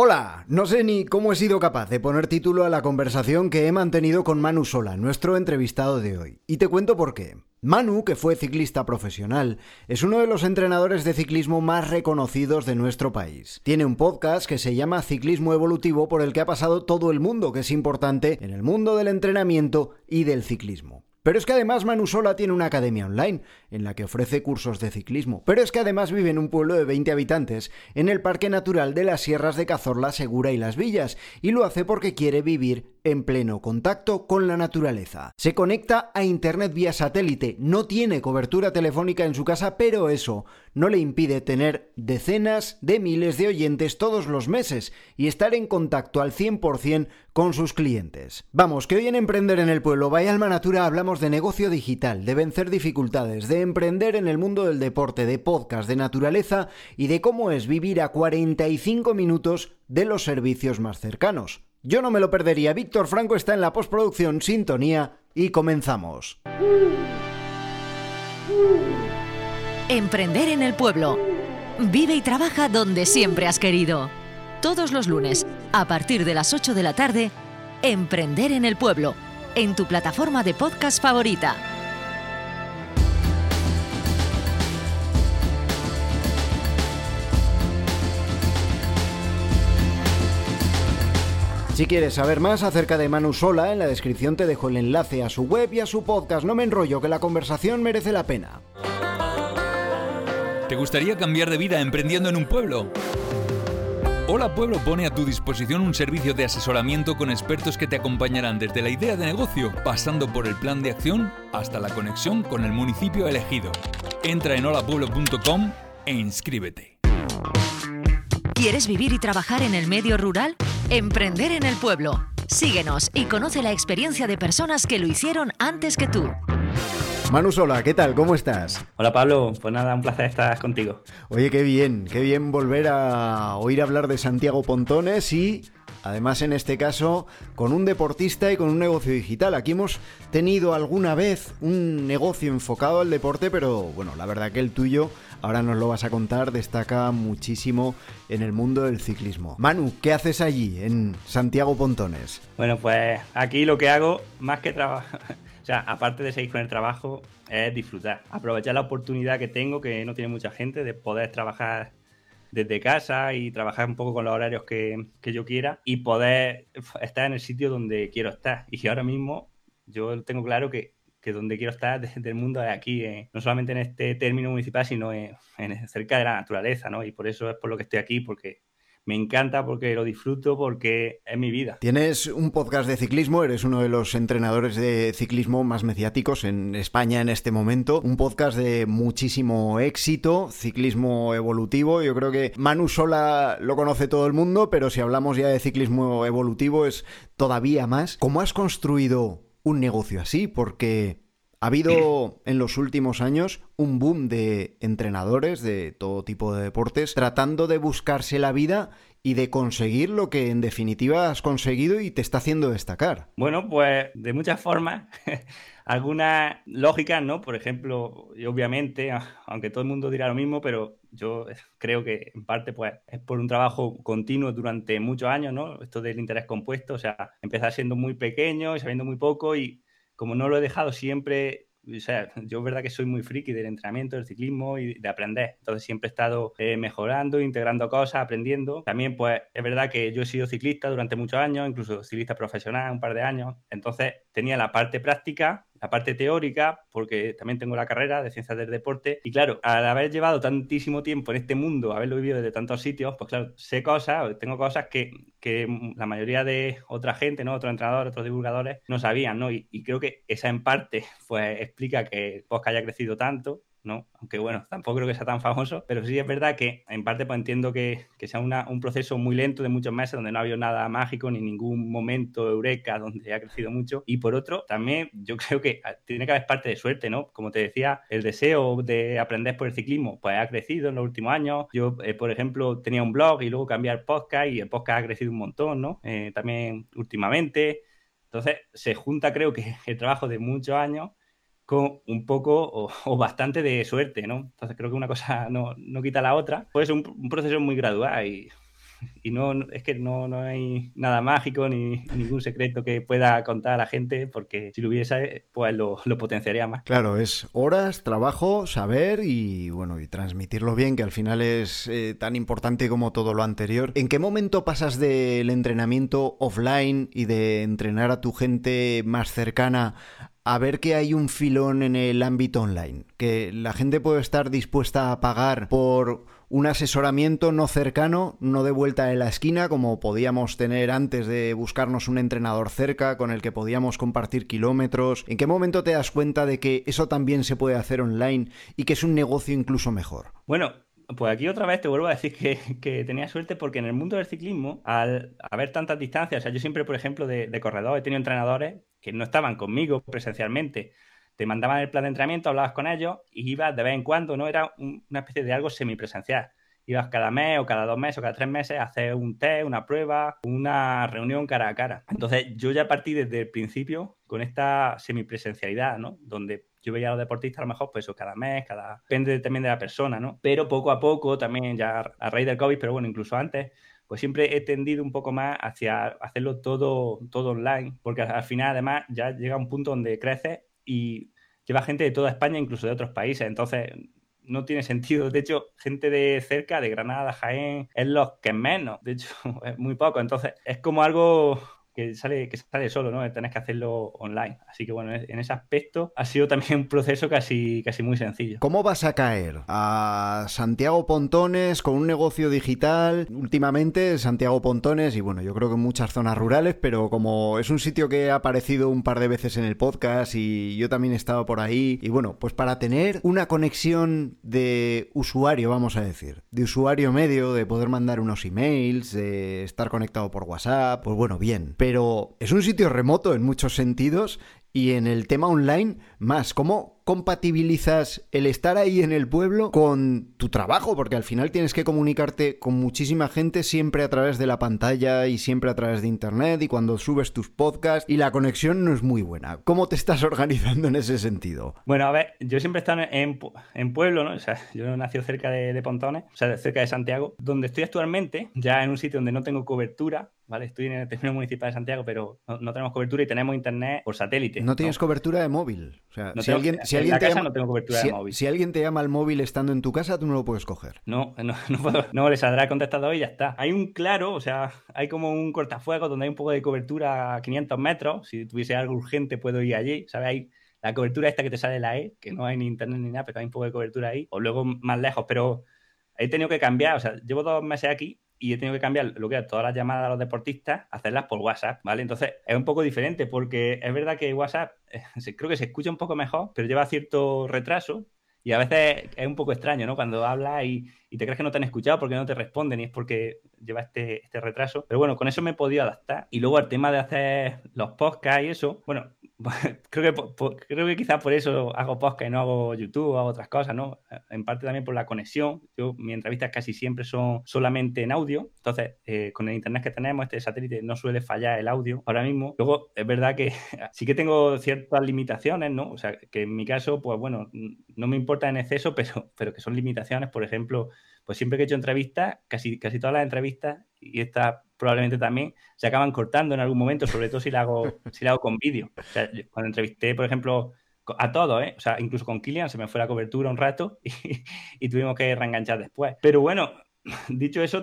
Hola, no sé ni cómo he sido capaz de poner título a la conversación que he mantenido con Manu Sola, nuestro entrevistado de hoy. Y te cuento por qué. Manu, que fue ciclista profesional, es uno de los entrenadores de ciclismo más reconocidos de nuestro país. Tiene un podcast que se llama Ciclismo Evolutivo por el que ha pasado todo el mundo, que es importante en el mundo del entrenamiento y del ciclismo. Pero es que además Manu Sola tiene una academia online en la que ofrece cursos de ciclismo. Pero es que además vive en un pueblo de 20 habitantes en el Parque Natural de las Sierras de Cazorla, Segura y Las Villas, y lo hace porque quiere vivir en pleno contacto con la naturaleza. Se conecta a Internet vía satélite, no tiene cobertura telefónica en su casa, pero eso no le impide tener decenas de miles de oyentes todos los meses y estar en contacto al 100% con sus clientes. Vamos, que hoy en Emprender en el Pueblo, vaya Alma Natura, hablamos de negocio digital, de vencer dificultades, de emprender en el mundo del deporte, de podcast, de naturaleza y de cómo es vivir a 45 minutos de los servicios más cercanos. Yo no me lo perdería. Víctor Franco está en la postproducción Sintonía y comenzamos. Emprender en el pueblo. Vive y trabaja donde siempre has querido. Todos los lunes, a partir de las 8 de la tarde, Emprender en el pueblo, en tu plataforma de podcast favorita. Si quieres saber más acerca de Manu Sola, en la descripción te dejo el enlace a su web y a su podcast. No me enrollo, que la conversación merece la pena. ¿Te gustaría cambiar de vida emprendiendo en un pueblo? Hola Pueblo pone a tu disposición un servicio de asesoramiento con expertos que te acompañarán desde la idea de negocio, pasando por el plan de acción hasta la conexión con el municipio elegido. Entra en holapueblo.com e inscríbete. ¿Quieres vivir y trabajar en el medio rural? Emprender en el pueblo. Síguenos y conoce la experiencia de personas que lo hicieron antes que tú. Manu Sola, ¿qué tal? ¿Cómo estás? Hola Pablo, pues nada, un placer estar contigo. Oye, qué bien, qué bien volver a oír hablar de Santiago Pontones y Además, en este caso, con un deportista y con un negocio digital. Aquí hemos tenido alguna vez un negocio enfocado al deporte, pero bueno, la verdad que el tuyo, ahora nos lo vas a contar, destaca muchísimo en el mundo del ciclismo. Manu, ¿qué haces allí, en Santiago Pontones? Bueno, pues aquí lo que hago, más que trabajar, o sea, aparte de seguir con el trabajo, es disfrutar, aprovechar la oportunidad que tengo, que no tiene mucha gente, de poder trabajar desde casa y trabajar un poco con los horarios que, yo quiera y poder estar en el sitio donde quiero estar. Y ahora mismo yo tengo claro que, donde quiero estar desde el mundo es aquí, eh, no solamente en este término municipal, sino en, cerca de la naturaleza, ¿no? Y por eso es por lo que estoy aquí, porque me encanta porque lo disfruto, porque es mi vida. Tienes un podcast de ciclismo, eres uno de los entrenadores de ciclismo más mediáticos en España en este momento. Un podcast de muchísimo éxito, ciclismo evolutivo. Yo creo que Manu Sola lo conoce todo el mundo, pero si hablamos ya de ciclismo evolutivo es todavía más. ¿Cómo has construido un negocio así? Porque ha habido en los últimos años un boom de entrenadores de todo tipo de deportes tratando de buscarse la vida y de conseguir lo que en definitiva has conseguido y te está haciendo destacar. Bueno, pues de muchas formas. Algunas lógicas, ¿no? Por ejemplo, y obviamente, aunque todo el mundo dirá lo mismo, pero yo creo que en parte pues es por un trabajo continuo durante muchos años, ¿no? Esto del interés compuesto, o sea, empezar siendo muy pequeño y sabiendo muy poco y como no lo he dejado siempre o sea, yo es verdad que soy muy friki del entrenamiento, del ciclismo y de aprender. Entonces siempre he estado eh, mejorando, integrando cosas, aprendiendo. También, pues, es verdad que yo he sido ciclista durante muchos años, incluso ciclista profesional un par de años. Entonces tenía la parte práctica la parte teórica, porque también tengo la carrera de ciencias del deporte. Y claro, al haber llevado tantísimo tiempo en este mundo, haberlo vivido desde tantos sitios, pues claro, sé cosas, tengo cosas que, la mayoría de otra gente, ¿no? Otros entrenadores, otros divulgadores no sabían, ¿no? Y, y creo que esa en parte, pues explica que el podcast haya crecido tanto ¿no? Aunque bueno, tampoco creo que sea tan famoso, pero sí es verdad que en parte pues entiendo que, sea un proceso muy lento de muchos meses donde no ha habido nada mágico ni ningún momento eureka donde ha crecido mucho. Y por otro, también yo creo que tiene que haber parte de suerte, ¿no? Como te decía, el deseo de aprender por el ciclismo pues ha crecido en los últimos años. Yo, eh, por ejemplo, tenía un blog y luego cambié al podcast y el podcast ha crecido un montón, ¿no? Eh, también últimamente. Entonces, se junta creo que el trabajo de muchos años con un poco o, bastante de suerte, ¿no? Entonces creo que una cosa no, quita la otra. Puede ser un, proceso muy gradual y, y no, es que no, hay nada mágico ni ningún secreto que pueda contar a la gente porque si lo hubiese, pues lo, potenciaría más. Claro, es horas, trabajo, saber y bueno, y transmitirlo bien, que al final es eh, tan importante como todo lo anterior. ¿En qué momento pasas del entrenamiento offline y de entrenar a tu gente más cercana a ver que hay un filón en el ámbito online, que la gente puede estar dispuesta a pagar por un asesoramiento no cercano, no de vuelta en la esquina, como podíamos tener antes de buscarnos un entrenador cerca con el que podíamos compartir kilómetros. ¿En qué momento te das cuenta de que eso también se puede hacer online y que es un negocio incluso mejor? Bueno, pues aquí otra vez te vuelvo a decir que, tenía suerte porque en el mundo del ciclismo, al haber tantas distancias, o sea, yo siempre, por ejemplo, de, de corredor he tenido entrenadores no estaban conmigo presencialmente, te mandaban el plan de entrenamiento, hablabas con ellos y ibas de vez en cuando, ¿no? Era una especie de algo semipresencial. Ibas cada mes o cada dos meses o cada tres meses a hacer un test, una prueba, una reunión cara a cara. Entonces yo ya partí desde el principio con esta semipresencialidad, ¿no? Donde yo veía a los deportistas a lo mejor, pues eso, cada mes, cada... Depende también de la persona, ¿no? Pero poco a poco, también ya a raíz del COVID, pero bueno, incluso antes, pues siempre he tendido un poco más hacia hacerlo todo, todo online, porque al final además ya llega un punto donde crece y lleva gente de toda España, incluso de otros países, entonces no tiene sentido. De hecho, gente de cerca, de Granada, Jaén, es los que menos, de hecho, es muy poco, entonces es como algo que sale, que sale solo, ¿no? Tenés que hacerlo online. Así que bueno, en ese aspecto ha sido también un proceso casi, casi muy sencillo. ¿Cómo vas a caer? A Santiago Pontones con un negocio digital. Últimamente Santiago Pontones y bueno, yo creo que en muchas zonas rurales, pero como es un sitio que ha aparecido un par de veces en el podcast y yo también he estado por ahí. Y bueno, pues para tener una conexión de usuario, vamos a decir, de usuario medio, de poder mandar unos emails, de estar conectado por WhatsApp, pues bueno, bien es un sitio remoto en muchos sentidos y en el tema online más. ¿Cómo, compatibilizas el estar ahí en el pueblo con tu trabajo? Porque al final tienes que comunicarte con muchísima gente siempre a través de la pantalla y siempre a través de internet y cuando subes tus podcasts y la conexión no es muy buena. ¿Cómo te estás organizando en ese sentido? Bueno, a ver, yo siempre he estado en, en pueblo, ¿no? O sea, yo nací cerca de, Pontones, o sea, cerca de Santiago, donde estoy actualmente, ya en un sitio donde no tengo cobertura, ¿vale? Estoy en el término municipal de Santiago, pero no, tenemos cobertura y tenemos internet por satélite. No tienes cobertura de móvil. O sea, si alguien, si alguien te llama, si, alguien te llama al móvil estando en tu casa, tú no lo puedes coger. No, no, no, puedo, no le saldrá contestador y ya está. Hay un claro, o sea, hay como un cortafuegos donde hay un poco de cobertura a 500 metros. Si tuviese algo urgente, puedo ir allí. ¿Sabes? Hay la cobertura esta que te sale la E, que no hay ni internet ni nada, pero hay un poco de cobertura ahí. O luego más lejos, pero he tenido que cambiar. O sea, llevo dos meses aquí y he tenido que cambiar lo que es todas las llamadas a los deportistas, hacerlas por WhatsApp, ¿vale? Entonces es un poco diferente porque es verdad que WhatsApp eh, creo que se escucha un poco mejor, pero lleva cierto retraso y a veces es un poco extraño, ¿no? Cuando hablas y, te crees que no te han escuchado porque no te responden y es porque lleva este, este retraso. Pero bueno, con eso me he podido adaptar. Y luego el tema de hacer los podcasts y eso, bueno, creo que, creo que quizás por eso hago podcast no hago YouTube hago otras cosas, ¿no? En parte también por la conexión. Yo, mis entrevistas casi siempre son solamente en audio. Entonces, eh, con el internet que tenemos, este satélite no suele fallar el audio ahora mismo. Luego, es verdad que sí que tengo ciertas limitaciones, ¿no? O sea, que en mi caso, pues bueno, no me importa en exceso, pero, pero que son limitaciones. Por ejemplo, pues siempre que he hecho entrevistas, casi, casi todas las entrevistas, y esta probablemente también se acaban cortando en algún momento, sobre todo si la hago, si la hago con vídeo. O sea, cuando entrevisté, por ejemplo, a todos, ¿eh? O sea, incluso con Kilian se me fue la cobertura un rato y, y tuvimos que reenganchar después. Pero bueno, dicho eso,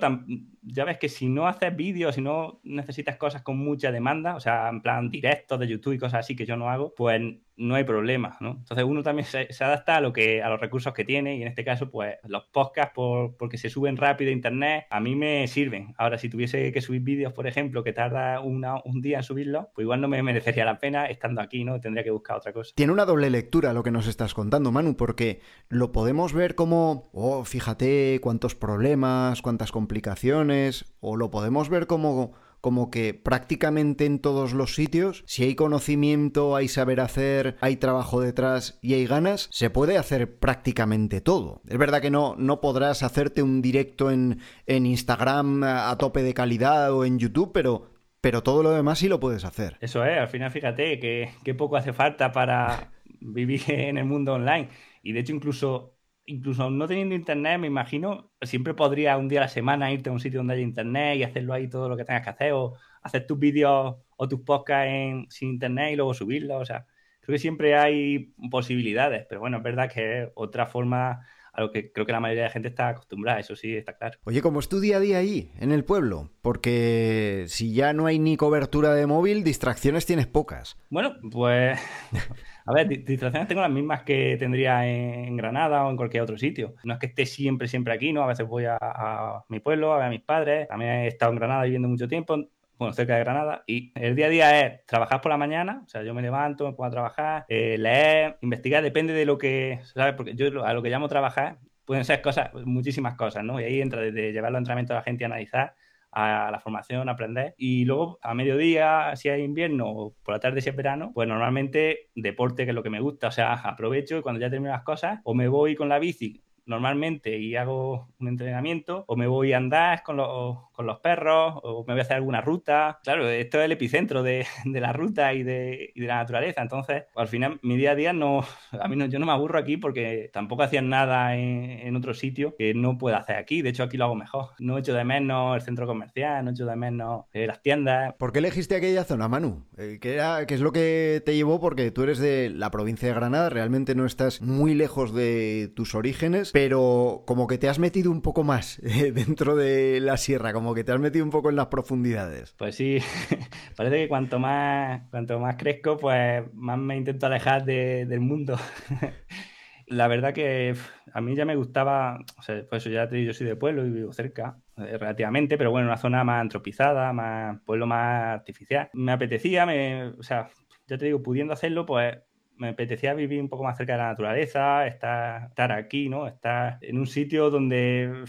ya ves que si no haces vídeos, si no necesitas cosas con mucha demanda, o sea, en plan directos de YouTube y cosas así que yo no hago, pues no hay problema, ¿no? Entonces uno también se, adapta a lo que a los recursos que tiene y en este caso pues los podcasts por, porque se suben rápido a internet a mí me sirven. Ahora si tuviese que subir vídeos, por ejemplo, que tarda un día en subirlos, pues igual no me merecería la pena estando aquí, ¿no? Tendría que buscar otra cosa. Tiene una doble lectura lo que nos estás contando, Manu, porque lo podemos ver como, oh, fíjate cuántos problemas, cuántas complicaciones, o lo podemos ver como como que prácticamente en todos los sitios, si hay conocimiento, hay saber hacer, hay trabajo detrás y hay ganas, se puede hacer prácticamente todo. Es verdad que no, no podrás hacerte un directo en, en Instagram a tope de calidad o en YouTube, pero pero todo lo demás sí lo puedes hacer. Eso es, al final fíjate que, poco hace falta para vivir en el mundo online. Y de hecho incluso incluso no teniendo internet, me imagino, siempre podría un día a la semana irte a un sitio donde haya internet y hacerlo ahí todo lo que tengas que hacer, o hacer tus vídeos o tus podcasts en, sin internet y luego subirlos. O sea, creo que siempre hay posibilidades, pero bueno, es verdad que es otra forma a lo que creo que la mayoría de la gente está acostumbrada, eso sí, está claro. Oye, ¿cómo es tu día a día ahí, en el pueblo? Porque si ya no hay ni cobertura de móvil, distracciones tienes pocas. Bueno, pues A ver, distracciones tengo las mismas que tendría en Granada o en cualquier otro sitio. No es que esté siempre, siempre aquí, ¿no? A veces voy a, mi pueblo, a ver a mis padres. También he estado en Granada viviendo mucho tiempo, bueno, cerca de Granada. Y el día a día es trabajar por la mañana, o sea, yo me levanto, me pongo a trabajar, eh, leer, investigar, depende de lo que, ¿sabes? Porque yo a lo que llamo trabajar pueden ser cosas, muchísimas cosas, ¿no? Y ahí entra desde llevar los entrenamientos a la gente a analizar a la formación, a aprender. Y luego a mediodía, si hay invierno, o por la tarde si es verano, pues normalmente deporte, que es lo que me gusta. O sea, aprovecho y cuando ya termino las cosas, o me voy con la bici normalmente y hago un entrenamiento, o me voy a andar con los, con los perros, o me voy a hacer alguna ruta. Claro, esto es el epicentro de, de la ruta y de, y de, la naturaleza. Entonces, al final, mi día a día no, a mí no, yo no me aburro aquí porque tampoco hacían nada en, en, otro sitio que no pueda hacer aquí. De hecho, aquí lo hago mejor. No echo de menos el centro comercial, no echo de menos eh, las tiendas. ¿Por qué elegiste aquella zona, Manu? Eh, ¿qué, era, ¿Qué es lo que te llevó? Porque tú eres de la provincia de Granada, realmente no estás muy lejos de tus orígenes, pero como que te has metido un poco más eh, dentro de la sierra, como que te has metido un poco en las profundidades. Pues sí, parece que cuanto más, cuanto más crezco, pues más me intento alejar del mundo. la verdad que a mí ya me gustaba, o sea, pues eso ya te digo, yo soy de pueblo y vivo cerca, eh, relativamente, pero bueno, una zona más antropizada, más pueblo más artificial. Me apetecía, me, o sea, ya te digo, pudiendo hacerlo, pues me apetecía vivir un poco más cerca de la naturaleza, estar, estar aquí, ¿no? Estar en un sitio donde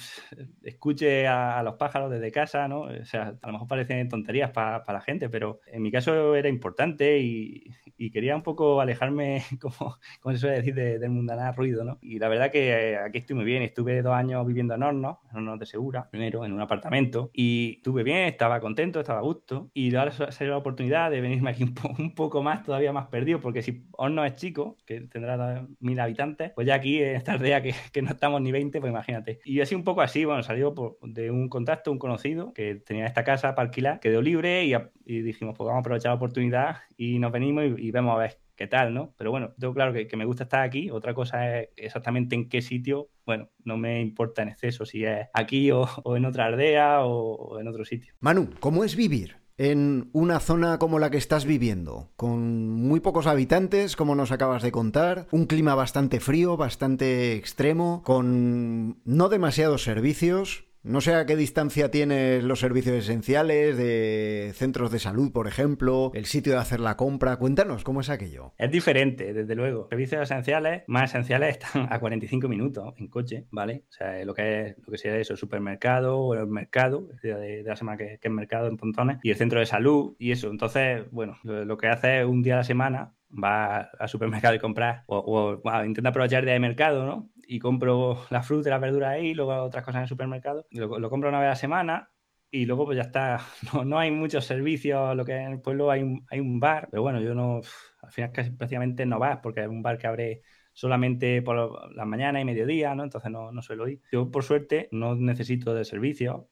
escuche a, los pájaros desde casa, ¿no? O sea, a lo mejor parecen tonterías para la gente, pero en mi caso era importante y, y quería un poco alejarme, como, como se suele decir, del mundanal ruido, ¿no? Y la verdad que eh, aquí estoy muy bien. Estuve dos años viviendo en Hornos, en Hornos de Segura, primero en un apartamento, y estuve bien, estaba contento, estaba a gusto. Y ahora salió la oportunidad de venirme aquí un, un poco más, todavía más perdido, porque si Hornos es chico, que tendrá mil habitantes, pues ya aquí en esta aldea que, que no estamos ni 20, pues imagínate. Y así un poco así, bueno, salió de un contacto, un conocido, que tenía esta casa para alquilar, quedó libre y, y dijimos, pues vamos a aprovechar la oportunidad y nos venimos y vemos a ver qué tal, ¿no? Pero bueno, tengo claro que, me gusta estar aquí. Otra cosa es exactamente en qué sitio. Bueno, no me importa en exceso si es aquí o, en otra aldea o, en otro sitio. Manu, ¿cómo es vivir? En una zona como la que estás viviendo, con muy pocos habitantes, como nos acabas de contar, un clima bastante frío, bastante extremo, con no demasiados servicios, no sé a qué distancia tienes los servicios esenciales de centros de salud, por ejemplo, el sitio de hacer la compra. Cuéntanos, ¿cómo es aquello? Es diferente, desde luego. Servicios esenciales, más esenciales, están a 45 minutos en coche, ¿vale? O sea, lo que es lo que sea eso, el supermercado o el mercado, el día de, la semana que, es mercado en Pontones, y el centro de salud y eso. Entonces, bueno, lo, que hace es un día a la semana va al supermercado y compra, o, intenta aprovechar el día de mercado, ¿no? Y compro la fruta y las verduras ahí, luego otras cosas en el supermercado, lo, lo compro una vez a la semana y luego pues ya está, no, no, hay muchos servicios, lo que en el pueblo hay un, hay un bar, pero bueno, yo no, al final casi prácticamente no vas porque es un bar que abre solamente por las mañanas y mediodía, ¿no? Entonces no, no suelo ir. Yo por suerte no necesito de servicio,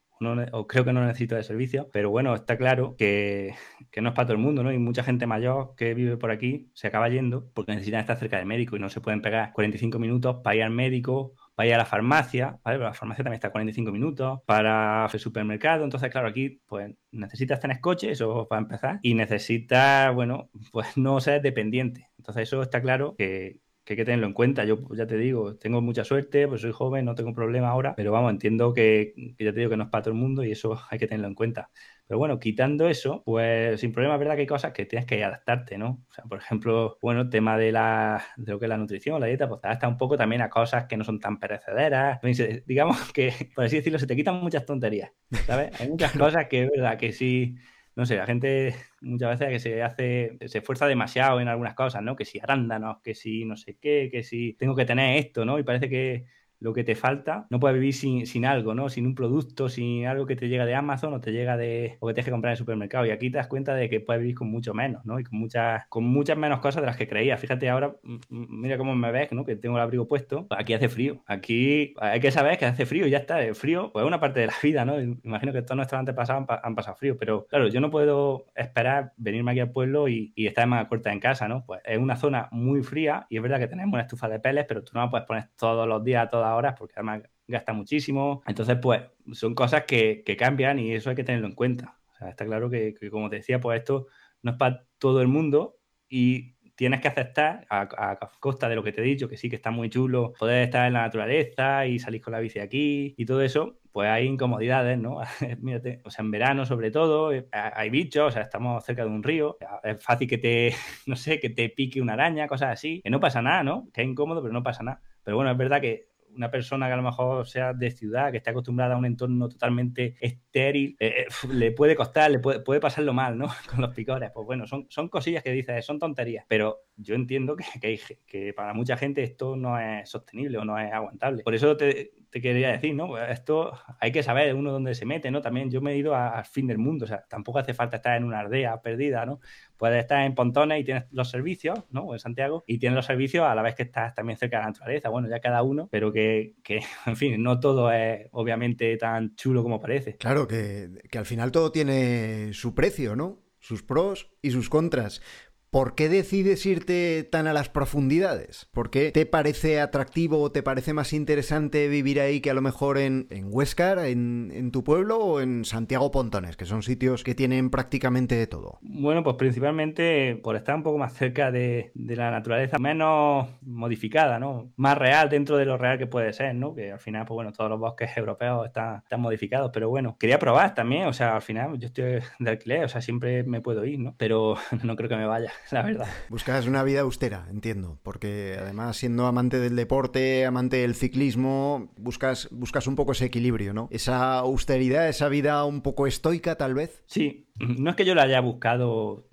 o creo que no necesito de servicio, pero bueno, está claro que, que, no es para todo el mundo, ¿no? Y mucha gente mayor que vive por aquí se acaba yendo porque necesitan estar cerca del médico y no se pueden pegar 45 minutos para ir al médico para ir a la farmacia, ¿vale? Pero la farmacia también está 45 minutos, para el supermercado, entonces claro, aquí pues necesitas tener coche, eso para empezar, y necesitas, bueno, pues no ser dependiente. Entonces eso está claro que, que hay que tenerlo en cuenta. Yo pues, ya te digo, tengo mucha suerte, pues soy joven, no tengo problema ahora, pero vamos, entiendo que, ya te digo que no es para todo el mundo y eso hay que tenerlo en cuenta. Pero bueno, quitando eso, pues sin problema es verdad que hay cosas que tienes que adaptarte, ¿no? O sea, por ejemplo, bueno, el tema de, la, de lo que es la nutrición, la dieta, pues te adapta un poco también a cosas que no son tan perecederas. Digamos que, por así decirlo, se te quitan muchas tonterías, ¿sabes? Hay muchas cosas que es verdad que sí no sé, la gente muchas veces que se hace, se esfuerza demasiado en algunas cosas, ¿no? Que si arándanos, que si no sé qué, que si tengo que tener esto, ¿no? Y parece que lo que te falta, no puedes vivir sin, sin, algo, ¿no? Sin un producto, sin algo que te llega de Amazon o te llega de o que tienes que comprar en el supermercado. Y aquí te das cuenta de que puedes vivir con mucho menos, ¿no? Y con muchas, con muchas menos cosas de las que creías. Fíjate ahora, mira cómo me ves, ¿no? Que tengo el abrigo puesto. Aquí hace frío. Aquí hay que saber que hace frío y ya está. El frío, pues es una parte de la vida, ¿no? Imagino que todos nuestros antepasados han, han pasado frío, pero claro, yo no puedo esperar venirme aquí al pueblo y, estar más corta en casa, ¿no? Pues es una zona muy fría y es verdad que tenemos una estufa de peles, pero tú no la puedes poner todos los días, todas horas, porque además gasta muchísimo. Entonces, pues son cosas que, cambian y eso hay que tenerlo en cuenta. Está claro que, como te decía, pues esto no es para todo el mundo y tienes que aceptar, a, costa de lo que te he dicho, que sí que está muy chulo poder estar en la naturaleza y salir con la bici aquí y todo eso, pues hay incomodidades, ¿no? Mírate, o sea, en verano sobre todo, eh, hay bichos, o sea, estamos cerca de un río, es fácil que te, no sé, que te pique una araña, cosas así, que no pasa nada, ¿no? Que es incómodo, pero no pasa nada. Pero bueno, es verdad que una persona que a lo mejor sea de ciudad, que esté acostumbrada a un entorno totalmente estéril, eh, eh, le puede costar, le puede, puede, pasarlo mal, ¿no? Con los picores. Pues bueno, son, son cosillas que dices, son tonterías, pero yo entiendo que, que, que para mucha gente esto no es sostenible o no es aguantable. Por eso te, te quería decir, ¿no? Pues esto hay que saber uno dónde se mete, ¿no? También yo me he ido al fin del mundo, o sea, tampoco hace falta estar en una aldea perdida, ¿no? Puedes estar en Pontones y tienes los servicios, ¿no? En Santiago, y tienes los servicios a la vez que estás también cerca de la naturaleza, bueno, ya cada uno, pero que, que en fin, no todo es obviamente tan chulo como parece. Claro, que, que al final todo tiene su precio, ¿no? sus pros y sus contras. ¿Por qué decides irte tan a las profundidades? ¿Por qué te parece atractivo o te parece más interesante vivir ahí que a lo mejor en, en Huescar, en, tu pueblo o en Santiago Pontones, que son sitios que tienen prácticamente de todo? Bueno, pues principalmente por estar un poco más cerca de, la naturaleza, menos modificada, ¿no? Más real dentro de lo real que puede ser, ¿no? Que al final, pues bueno, todos los bosques europeos están, están modificados, pero bueno, quería probar también, o sea, al final yo estoy de alquiler, o sea, siempre me puedo ir, ¿no? Pero no creo que me vaya. la verdad. Buscas una vida austera, entiendo, porque además siendo amante del deporte, amante del ciclismo, buscas, buscas un poco ese equilibrio, ¿no? Esa austeridad, esa vida un poco estoica tal vez. Sí, no es que yo la haya buscado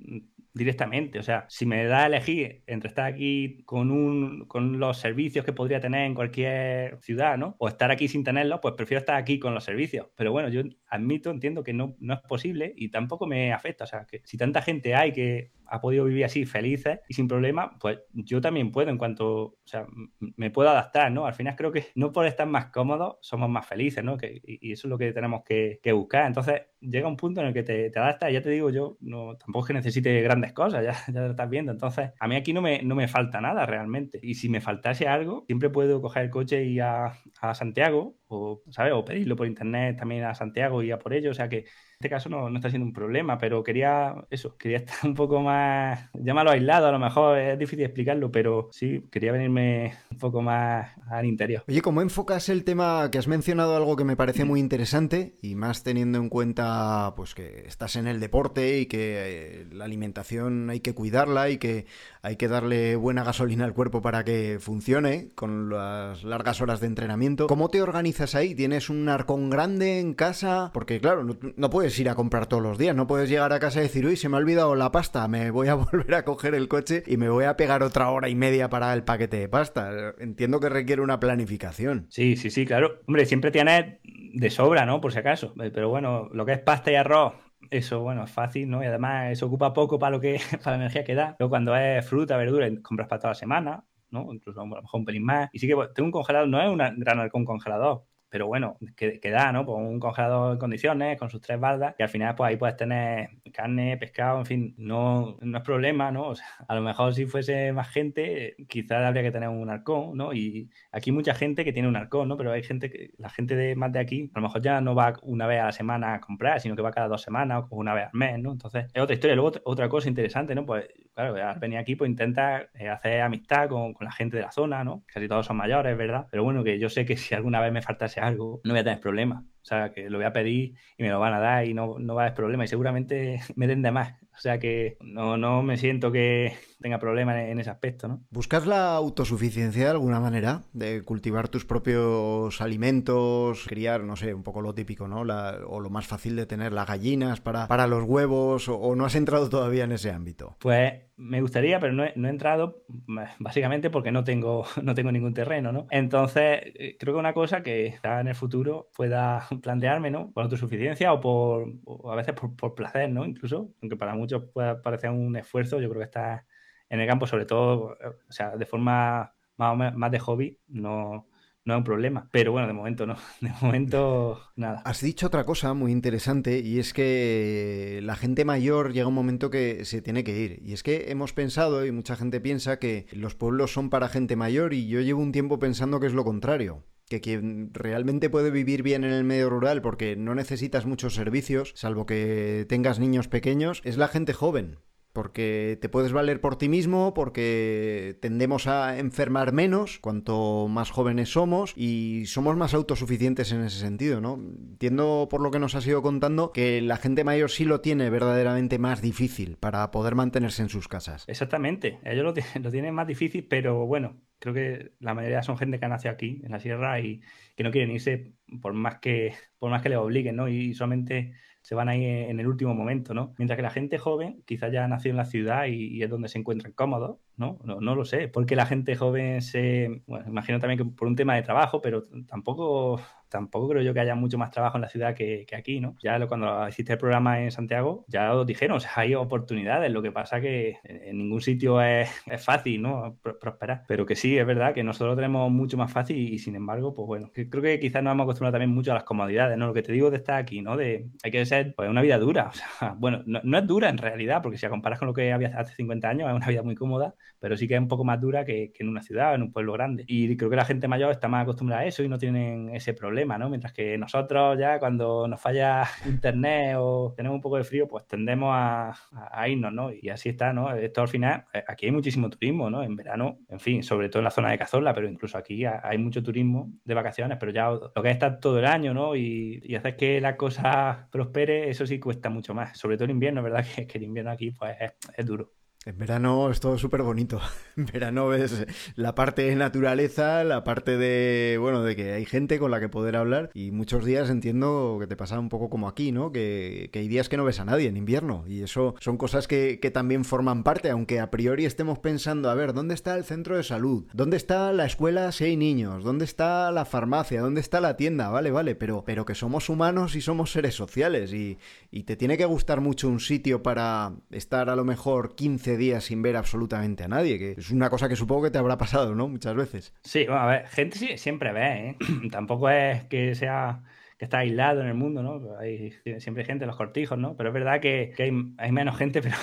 directamente. O sea, si me da a elegir entre estar aquí con, un, con los servicios que podría tener en cualquier ciudad, ¿no? O estar aquí sin tenerlos, pues prefiero estar aquí con los servicios. Pero bueno, yo admito, entiendo que no, no es posible y tampoco me afecta. O sea, que si tanta gente hay que ha podido vivir así felices y sin problema, pues yo también puedo en cuanto, o sea, me puedo adaptar, ¿no? Al final creo que no por estar más cómodos somos más felices, ¿no? Que, y, eso es lo que tenemos que, buscar. Entonces llega un punto en el que te, te adaptas, ya te digo yo, no, tampoco es que necesite grandes cosas, ya, ya lo estás viendo. Entonces a mí aquí no me, no me falta nada realmente. Y si me faltase algo, siempre puedo coger el coche y a, a Santiago o, ¿sabes? O pedirlo por internet también a Santiago y a por ello, o sea que este caso no, no, está siendo un problema, pero quería eso, quería estar un poco más, llámalo aislado, a lo mejor es difícil explicarlo, pero sí, quería venirme un poco más al interior. Oye, ¿cómo enfocas el tema que has mencionado algo que me parece muy interesante y más teniendo en cuenta pues que estás en el deporte y que eh, la alimentación hay que cuidarla y que hay que darle buena gasolina al cuerpo para que funcione con las largas horas de entrenamiento? ¿Cómo te organizas ahí? ¿Tienes un arcón grande en casa? Porque claro, no, puedes ir a comprar todos los días, no puedes llegar a casa y decir, uy, se me ha olvidado la pasta, me voy a volver a coger el coche y me voy a pegar otra hora y media para el paquete de pasta. Entiendo que requiere una planificación. Sí, sí, sí, claro. Hombre, siempre tienes de sobra, ¿no? Por si acaso. Pero bueno, lo que es pasta y arroz, eso, bueno, es fácil, ¿no? Y además eso ocupa poco para lo que, para la energía que da. Luego cuando es fruta, verdura, compras para toda la semana, ¿no? Incluso a lo mejor un pelín más. Y sí que pues, tengo un congelador, no es un gran halcón congelador, pero bueno, que, da, ¿no? Pues un congelador en condiciones, con sus tres baldas, y al final, pues ahí puedes tener carne, pescado, en fin, no, no es problema, ¿no? O sea, a lo mejor si fuese más gente, quizás habría que tener un arcón, ¿no? Y aquí hay mucha gente que tiene un arcón, ¿no? Pero hay gente que, la gente de más de aquí, a lo mejor ya no va una vez a la semana a comprar, sino que va cada dos semanas o una vez al mes, ¿no? Entonces, es otra historia. Luego, otra cosa interesante, ¿no? Pues, claro, al venir aquí, pues intenta eh, hacer amistad con, con la gente de la zona, ¿no? Casi todos son mayores, ¿verdad? Pero bueno, que yo sé que si alguna vez me faltase algo, no voy a tener problema. O sea, que lo voy a pedir y me lo van a dar y no, no va a haber problema. Y seguramente me den de más. O sea que no, no me siento que tenga problemas en, ese aspecto, ¿no? ¿Buscas la autosuficiencia de alguna manera? De cultivar tus propios alimentos, criar, no sé, un poco lo típico, ¿no? o lo más fácil de tener las gallinas para, para los huevos, o, no has entrado todavía en ese ámbito? Pues me gustaría, pero no he, no he, entrado básicamente porque no tengo, no tengo ningún terreno, ¿no? Entonces, eh, creo que una cosa que está en el futuro pueda plantearme, ¿no? Por autosuficiencia o por o a veces por, por, placer, ¿no? Incluso, aunque para muchos pueda parecer un esfuerzo, yo creo que está en el campo, sobre todo, o sea, de forma más, más de hobby, no, no es un problema. Pero bueno, de momento no. De momento nada. Has dicho otra cosa muy interesante y es que la gente mayor llega un momento que se tiene que ir. Y es que hemos pensado y mucha gente piensa que los pueblos son para gente mayor y yo llevo un tiempo pensando que es lo contrario que quien realmente puede vivir bien en el medio rural porque no necesitas muchos servicios, salvo que tengas niños pequeños, es la gente joven porque te puedes valer por ti mismo, porque tendemos a enfermar menos cuanto más jóvenes somos y somos más autosuficientes en ese sentido, ¿no? Entiendo por lo que nos has ido contando que la gente mayor sí lo tiene verdaderamente más difícil para poder mantenerse en sus casas. Exactamente, ellos lo, tienen más difícil, pero bueno, creo que la mayoría son gente que nacido aquí, en la sierra, y que no quieren irse por más que, por más que les obliguen, ¿no? Y solamente se van ahí en el último momento, ¿no? Mientras que la gente joven quizás ya ha nacido en la ciudad y, es donde se encuentran cómodos, ¿no? ¿no? No lo sé, porque la gente joven se... Bueno, imagino también que por un tema de trabajo, pero tampoco tampoco creo yo que haya mucho más trabajo en la ciudad que, aquí, ¿no? Ya cuando hiciste el programa en Santiago, ya lo dijeron, o sea, hay oportunidades, lo que pasa que en ningún sitio es, fácil, ¿no? Prosperar, pero que sí, es verdad que nosotros lo tenemos mucho más fácil y, sin embargo, pues bueno, creo que quizás nos hemos acostumbrado también mucho a las comodidades, ¿no? Lo que te digo de estar aquí, ¿no? De hay que ser, pues, una vida dura, o sea, bueno, no, es dura en realidad, porque si la comparas con lo que había hace 50 años, es una vida muy cómoda, pero sí que es un poco más dura que, que en una ciudad, en un pueblo grande. Y creo que la gente mayor está más acostumbrada a eso y no tienen ese problema Mientras que nosotros ya cuando nos falla internet o tenemos un poco de frío, pues tendemos a, irnos, ¿no? Y así está, ¿no? Esto al final, eh, aquí hay muchísimo turismo, ¿no? En verano, en fin, sobre todo en la zona de Cazorla, pero incluso aquí hay mucho turismo de vacaciones, pero ya lo que es estar todo el año, ¿no? Y, hacer que la cosa prospere, eso sí cuesta mucho más, sobre todo en invierno, ¿verdad? Que, el invierno aquí, pues, es duro. En verano es todo súper bonito. En verano ves la parte de naturaleza, la parte de, bueno, de que hay gente con la que poder hablar y muchos días entiendo que te pasa un poco como aquí, ¿no? Que, hay días que no ves a nadie en invierno y eso son cosas que, también forman parte, aunque a priori estemos pensando, a ver, ¿dónde está el centro de salud? ¿Dónde está la escuela si hay niños? ¿Dónde está la farmacia? ¿Dónde está la tienda? Vale, vale, pero, pero que somos humanos y somos seres sociales y, y te tiene que gustar mucho un sitio para estar a lo mejor 15 días sin ver absolutamente a nadie, que es una cosa que supongo que te habrá pasado, ¿no? Muchas veces. Sí, a ver, gente siempre ve, ¿eh? Tampoco es que sea que está aislado en el mundo, ¿no? Hay siempre hay gente en los cortijos, ¿no? Pero es verdad que, hay, menos gente, pero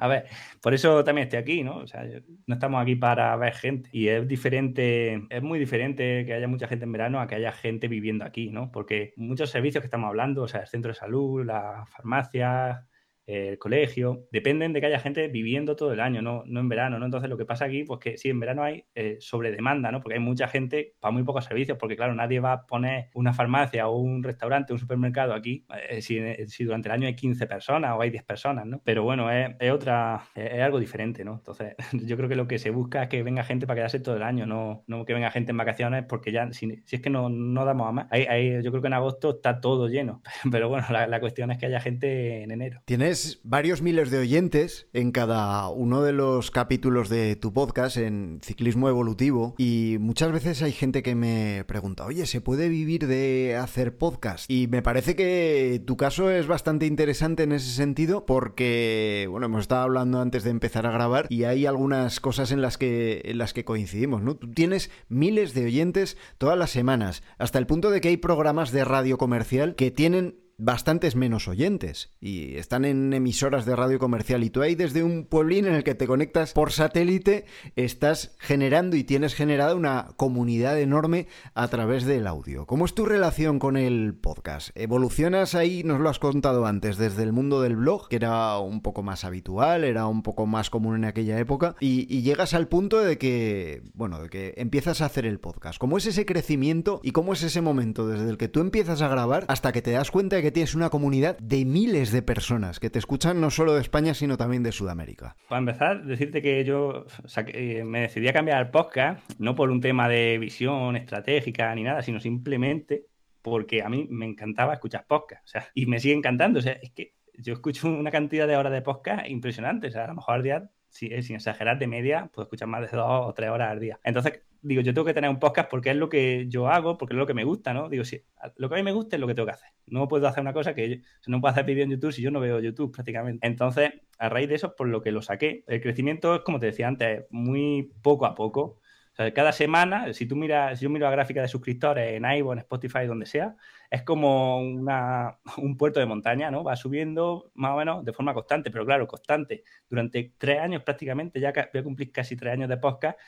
a ver, por eso también estoy aquí, ¿no? O sea, no estamos aquí para ver gente. Y es diferente, es muy diferente que haya mucha gente en verano a que haya gente viviendo aquí, ¿no? Porque muchos servicios que estamos hablando, o sea, el centro de salud, la farmacia, el colegio, dependen de que haya gente viviendo todo el año, no, no en verano, ¿no? Entonces lo que pasa aquí, pues que sí, en verano hay eh, sobre demanda, ¿no? Porque hay mucha gente para muy pocos servicios, porque claro, nadie va a poner una farmacia o un restaurante, un supermercado aquí, eh, si, si, durante el año hay 15 personas o hay 10 personas, ¿no? Pero bueno, es, otra, es, algo diferente, ¿no? Entonces yo creo que lo que se busca es que venga gente para quedarse todo el año, no, no que venga gente en vacaciones, porque ya, si, si es que no, no damos a más. Hay, hay, yo creo que en agosto está todo lleno, pero bueno, la, la cuestión es que haya gente en enero. Tienes varios miles de oyentes en cada uno de los capítulos de tu podcast en ciclismo evolutivo y muchas veces hay gente que me pregunta, oye, ¿se puede vivir de hacer podcast? Y me parece que tu caso es bastante interesante en ese sentido porque, bueno, hemos estado hablando antes de empezar a grabar y hay algunas cosas en las que, en las que coincidimos, ¿no? Tú tienes miles de oyentes todas las semanas, hasta el punto de que hay programas de radio comercial que tienen bastantes menos oyentes y están en emisoras de radio comercial y tú ahí desde un pueblín en el que te conectas por satélite estás generando y tienes generada una comunidad enorme a través del audio. ¿Cómo es tu relación con el podcast? ¿Evolucionas ahí, nos lo has contado antes, desde el mundo del blog, que era un poco más habitual, era un poco más común en aquella época, y, llegas al punto de que, bueno, de que empiezas a hacer el podcast? ¿Cómo es ese crecimiento y cómo es ese momento desde el que tú empiezas a grabar hasta que te das cuenta de que tienes una comunidad de miles de personas que te escuchan no solo de España, sino también de Sudamérica. Para empezar, decirte que yo que me decidí a cambiar el podcast, no por un tema de visión estratégica ni nada, sino simplemente porque a mí me encantaba escuchar podcast. O sea, y me sigue encantando. O sea, es que yo escucho una cantidad de horas de podcast impresionante. O sea, a lo mejor al día sin, sin exagerar, de media, puedo escuchar más de dos o tres horas al día. Entonces, digo, yo tengo que tener un podcast porque es lo que yo hago, porque es lo que me gusta, ¿no? Digo, si lo que a mí me gusta es lo que tengo que hacer. No puedo hacer una cosa que yo, no puedo hacer vídeo en YouTube si yo no veo YouTube prácticamente. Entonces, a raíz de eso, por lo que lo saqué. El crecimiento es, como te decía antes, muy poco a poco. O sea, cada semana, si tú miras, si yo miro la gráfica de suscriptores en iVoox, en Spotify, donde sea, es como una, un puerto de montaña, ¿no? Va subiendo más o menos de forma constante, pero claro, constante. Durante tres años prácticamente, ya voy a cumplir casi tres años de podcast,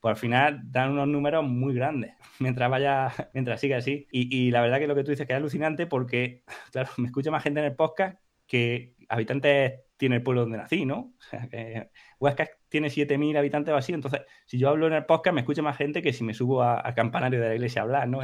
pues al final dan unos números muy grandes, mientras vaya, mientras siga así. Y, la verdad que lo que tú dices que es alucinante porque, claro, me escucha más gente en el podcast que habitantes tiene el pueblo donde nací, ¿no? O sea, que Huesca tiene 7.000 habitantes o así, entonces si yo hablo en el podcast me escucha más gente que si me subo al campanario de la iglesia a hablar, ¿no?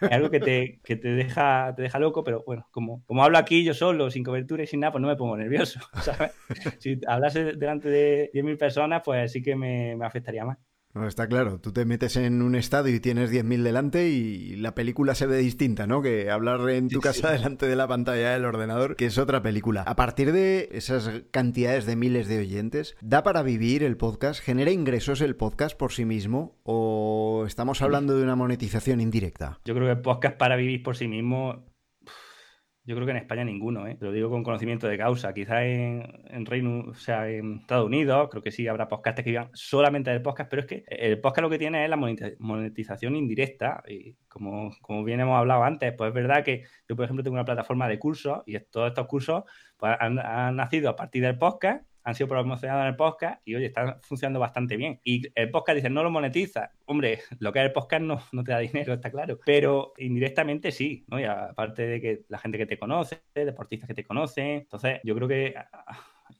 Es algo que, te, que te, deja, te deja loco, pero bueno, como, como hablo aquí yo solo, sin cobertura y sin nada, pues no me pongo nervioso. Si hablase delante de 10.000 personas, pues sí que me, me afectaría más. No, está claro, tú te metes en un estadio y tienes 10.000 delante y la película se ve distinta, ¿no? Que hablar en tu sí, casa sí. delante de la pantalla del ordenador, que es otra película. A partir de esas cantidades de miles de oyentes, ¿da para vivir el podcast? ¿Genera ingresos el podcast por sí mismo? ¿O estamos hablando de una monetización indirecta? Yo creo que el podcast para vivir por sí mismo yo creo que en España ninguno, ¿eh? Te lo digo con conocimiento de causa. Quizás en, en Reino, o sea, en Estados Unidos, creo que sí habrá podcasts que vivan solamente del podcast, pero es que el podcast lo que tiene es la monetización indirecta. Y como, como bien hemos hablado antes, pues es verdad que yo, por ejemplo, tengo una plataforma de cursos y todos estos cursos pues, han, han nacido a partir del podcast han sido promocionados en el podcast y oye, están funcionando bastante bien. Y el podcast dice, no lo monetiza. Hombre, lo que es el podcast no, no te da dinero, está claro. Pero indirectamente sí, ¿no? Y aparte de que la gente que te conoce, deportistas que te conocen. Entonces, yo creo que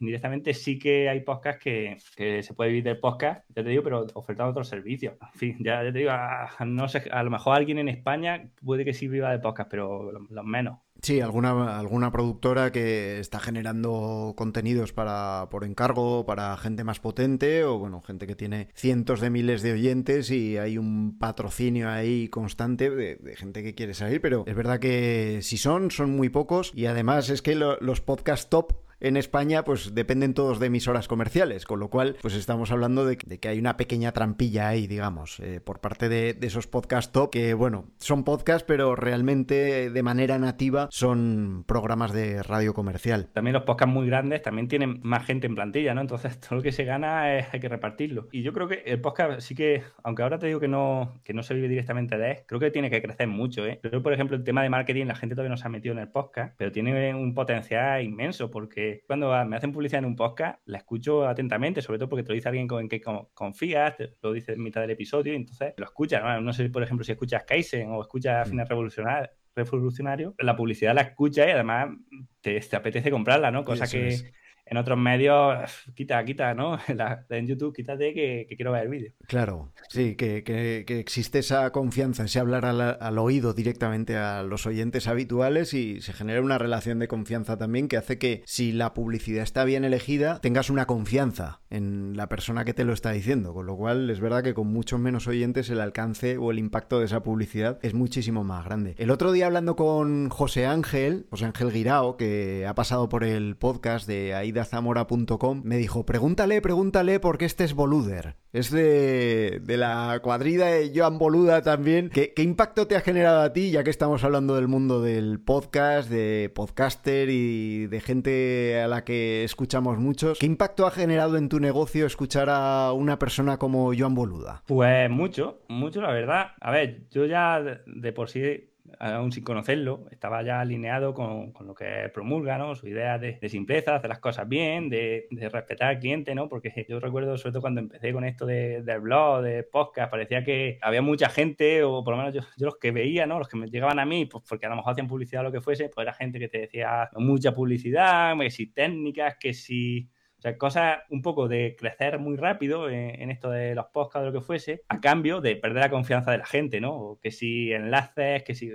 indirectamente sí que hay podcasts que, que, se puede vivir del podcast, ya te digo, pero ofertando otros servicios. En fin, ya, ya te digo, a, no sé, a lo mejor alguien en España puede que sí viva de podcast, pero los lo menos. Sí, alguna, alguna productora que está generando contenidos para por encargo para gente más potente o bueno, gente que tiene cientos de miles de oyentes y hay un patrocinio ahí constante de, gente que quiere salir, pero es verdad que si son, son muy pocos y además es que lo, los podcast top en España pues dependen todos de emisoras comerciales, con lo cual pues estamos hablando de, que hay una pequeña trampilla ahí, digamos, eh, por parte de, esos podcast top que bueno, son podcasts pero realmente de manera nativa son programas de radio comercial. También los podcasts muy grandes también tienen más gente en plantilla, ¿no? Entonces todo lo que se gana hay que repartirlo. Y yo creo que el podcast sí que, aunque ahora te digo que no, que no se vive directamente de él, creo que tiene que crecer mucho, ¿eh? Pero por ejemplo el tema de marketing, la gente todavía no se ha metido en el podcast, pero tiene un potencial inmenso porque cuando me hacen publicidad en un podcast, la escucho atentamente, sobre todo porque te lo dice alguien con quien confías, te lo dice en mitad del episodio, y entonces lo escuchas. ¿no? no sé, por ejemplo, si escuchas Kaizen o escuchas Fines Revolucionarias revolucionario, la publicidad la escucha y además te, te apetece comprarla, ¿no? Cosa que en otros medios, quita, quita, ¿no? en YouTube, quítate que, quiero ver el vídeo. Claro, sí, que, existe esa confianza, ese hablar al, oído directamente a los oyentes habituales y se genera una relación de confianza también que hace que si la publicidad está bien elegida, tengas una confianza en la persona que te lo está diciendo, con lo cual es verdad que con muchos menos oyentes el alcance o el impacto de esa publicidad es muchísimo más grande. El otro día hablando con José Ángel, José Ángel Guirao, que ha pasado por el podcast de ahí Zamora.com me dijo, pregúntale, pregúntale porque este es Boluder. Es de, la cuadrida de Joan Boluda también. ¿Qué, impacto te ha generado a ti, ya que estamos hablando del mundo del podcast, de podcaster y de gente a la que escuchamos muchos? ¿Qué impacto ha generado en tu negocio escuchar a una persona como Joan Boluda? Pues mucho, mucho la verdad. A ver, yo ya de por sí aún sin conocerlo, estaba ya alineado con, lo que promulga, ¿no? Su idea de, simpleza, hacer las cosas bien, de, respetar al cliente, ¿no? Porque yo recuerdo, sobre todo cuando empecé con esto de, del blog, de podcast, parecía que había mucha gente, o por lo menos yo, los que veía, ¿no? Los que me llegaban a mí, pues porque a lo mejor hacían publicidad o lo que fuese, pues era gente que te decía mucha publicidad, que si técnicas, que si sea, cosas un poco de crecer muy rápido en, esto de los podcasts o lo que fuese, a cambio de perder la confianza de la gente, ¿no? O que si enlaces, que si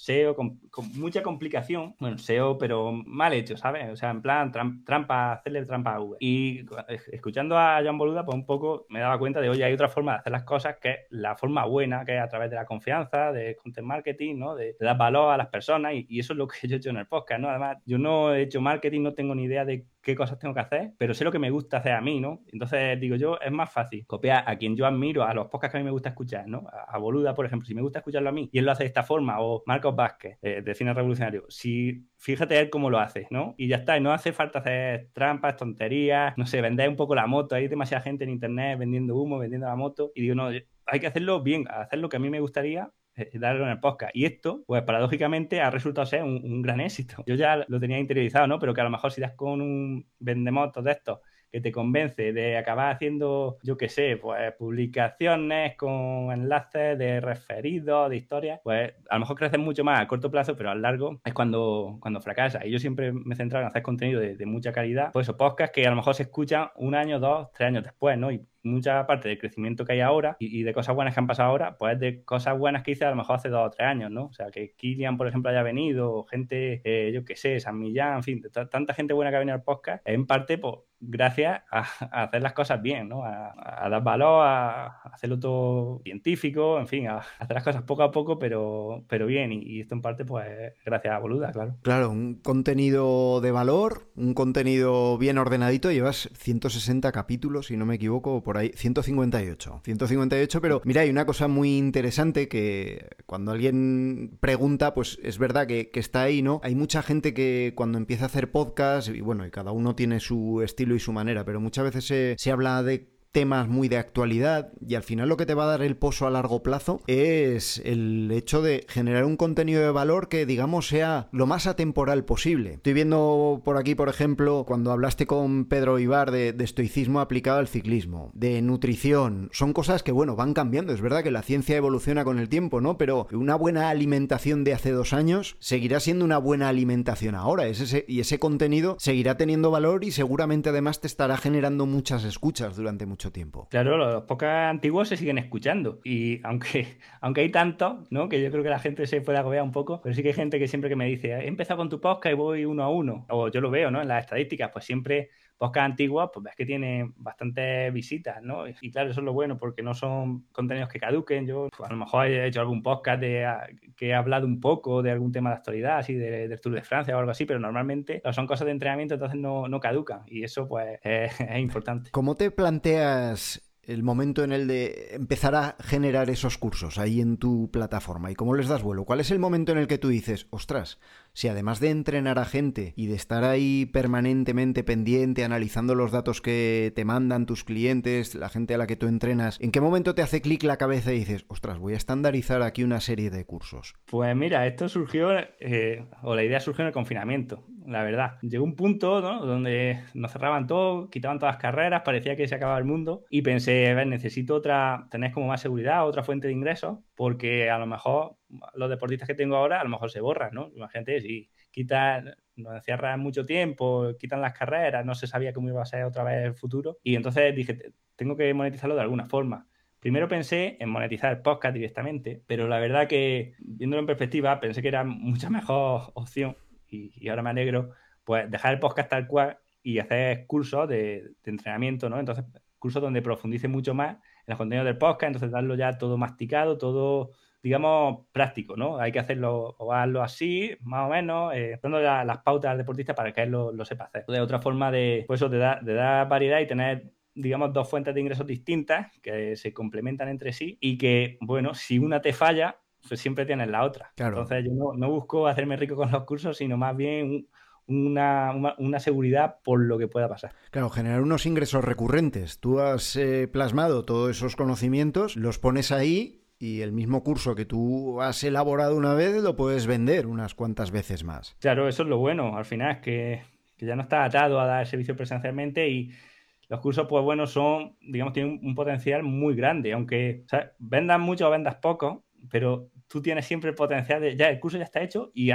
SEO con, mucha complicación. Bueno, SEO, pero mal hecho, ¿sabes? O sea, en plan trampa, hacerle trampa a Google. Y escuchando a John Boluda, pues un poco me daba cuenta de, oye, hay otra forma de hacer las cosas que es la forma buena, que es a través de la confianza, de content marketing, ¿no? De, dar valor a las personas y, y, eso es lo que yo he hecho en el podcast, ¿no? Además, yo no he hecho marketing, no tengo ni idea de qué cosas tengo que hacer, pero sé lo que me gusta hacer a mí, ¿no? Entonces digo yo, es más fácil copiar a quien yo admiro, a los podcasts que a mí me gusta escuchar, ¿no? A, Boluda, por ejemplo, si me gusta escucharlo a mí y él lo hace de esta forma, o Marcos Vázquez, eh, de Cine Revolucionario, si fíjate él cómo lo hace, ¿no? Y ya está, no hace falta hacer trampas, tonterías, no sé, vender un poco la moto, hay demasiada gente en internet vendiendo humo, vendiendo la moto, y digo, no, hay que hacerlo bien, hacer lo que a mí me gustaría darlo en el podcast. Y esto, pues paradójicamente, ha resultado ser un, gran éxito. Yo ya lo tenía interiorizado, ¿no? Pero que a lo mejor si das con un vendemotos de estos que te convence de acabar haciendo, yo qué sé, pues publicaciones con enlaces de referidos, de historias, pues a lo mejor creces mucho más a corto plazo, pero a largo es cuando, cuando fracasa. Y yo siempre me he centrado en hacer contenido de, mucha calidad, pues esos podcasts que a lo mejor se escuchan un año, dos, tres años después, ¿no? Mucha parte del crecimiento que hay ahora y, de cosas buenas que han pasado ahora, pues de cosas buenas que hice a lo mejor hace dos o tres años, ¿no? O sea, que Kilian, por ejemplo, haya venido, gente, eh, yo qué sé, San Millán, en fin, tanta gente buena que ha venido al podcast, en parte, pues, gracias a, hacer las cosas bien, ¿no? A, dar valor, a, hacerlo todo científico, en fin, a, hacer las cosas poco a poco, pero, pero bien. Y, esto en parte, pues, gracias a Boluda, claro. Claro, un contenido de valor, un contenido bien ordenadito. Llevas 160 capítulos, si no me equivoco, ahí. 158. 158, pero mira, hay una cosa muy interesante que cuando alguien pregunta, pues es verdad que, está ahí, ¿no? Hay mucha gente que cuando empieza a hacer podcast, y bueno, y cada uno tiene su estilo y su manera, pero muchas veces se habla de temas muy de actualidad y al final lo que te va a dar el pozo a largo plazo es el hecho de generar un contenido de valor que digamos sea lo más atemporal posible. Estoy viendo por aquí, por ejemplo, cuando hablaste con Pedro Ibar de, estoicismo aplicado al ciclismo, de nutrición, son cosas que bueno, van cambiando, es verdad que la ciencia evoluciona con el tiempo, ¿no? Pero una buena alimentación de hace dos años seguirá siendo una buena alimentación ahora y ese contenido seguirá teniendo valor y seguramente además te estará generando muchas escuchas durante mucho tiempo. Claro, los podcasts antiguos se siguen escuchando. Y aunque, aunque hay tanto, ¿no? Que yo creo que la gente se puede agobiar un poco, pero sí que hay gente que siempre que me dice, he con tu podcast y voy uno a uno. O yo lo veo, ¿no? En las estadísticas, pues siempre podcast antiguas, pues ves que tiene bastantes visitas, ¿no? Y claro, eso es lo bueno, porque no son contenidos que caduquen. Yo pues, a lo mejor he hecho algún podcast ah, que he hablado un poco de algún tema de actualidad, así de, del Tour de Francia o algo así, pero normalmente son cosas de entrenamiento, entonces no, no caducan. Y eso, pues, es, es importante. ¿Cómo te planteas el momento en el de empezar a generar esos cursos ahí en tu plataforma y cómo les das vuelo? ¿Cuál es el momento en el que tú dices, ostras, si además de entrenar a gente y de estar ahí permanentemente pendiente, analizando los datos que te mandan tus clientes, la gente a la que tú entrenas, ¿en qué momento te hace clic la cabeza y dices, ostras, voy a estandarizar aquí una serie de cursos? Pues mira, esto surgió, eh, o la idea surgió en el confinamiento. La verdad. Llegó un punto ¿no? donde nos cerraban todo, quitaban todas las carreras, parecía que se acababa el mundo y pensé, a ver, necesito otra, tener como más seguridad, otra fuente de ingresos, porque a lo mejor los deportistas que tengo ahora a lo mejor se borran, ¿no? Imagínate, si quitan, nos encierran mucho tiempo, quitan las carreras, no se sabía cómo iba a ser otra vez el futuro y entonces dije, tengo que monetizarlo de alguna forma. Primero pensé en monetizar el podcast directamente, pero la verdad que viéndolo en perspectiva pensé que era mucha mejor opción y, ahora me alegro, pues dejar el podcast tal cual y hacer cursos de, entrenamiento, ¿no? Entonces, cursos donde profundice mucho más en los contenidos del podcast, entonces darlo ya todo masticado, todo, digamos, práctico, ¿no? Hay que hacerlo o darlo así, más o menos, eh, dando las pautas al deportista para que él lo, sepa hacer. De otra forma de, pues de, de dar variedad y tener digamos, dos fuentes de ingresos distintas que se complementan entre sí y que, bueno, si una te falla, pues siempre tienes la otra. Entonces yo no, busco hacerme rico con los cursos, sino más bien una, seguridad por lo que pueda pasar. Claro, generar unos ingresos recurrentes. Tú has eh, plasmado todos esos conocimientos, los pones ahí y el mismo curso que tú has elaborado una vez lo puedes vender unas cuantas veces más. Claro, eso es lo bueno. Al final es que, que ya no está atado a dar servicio presencialmente y los cursos, pues bueno, son, digamos, tienen un potencial muy grande, aunque vendas mucho o vendas poco, pero tú tienes siempre el potencial de, ya el curso ya está hecho y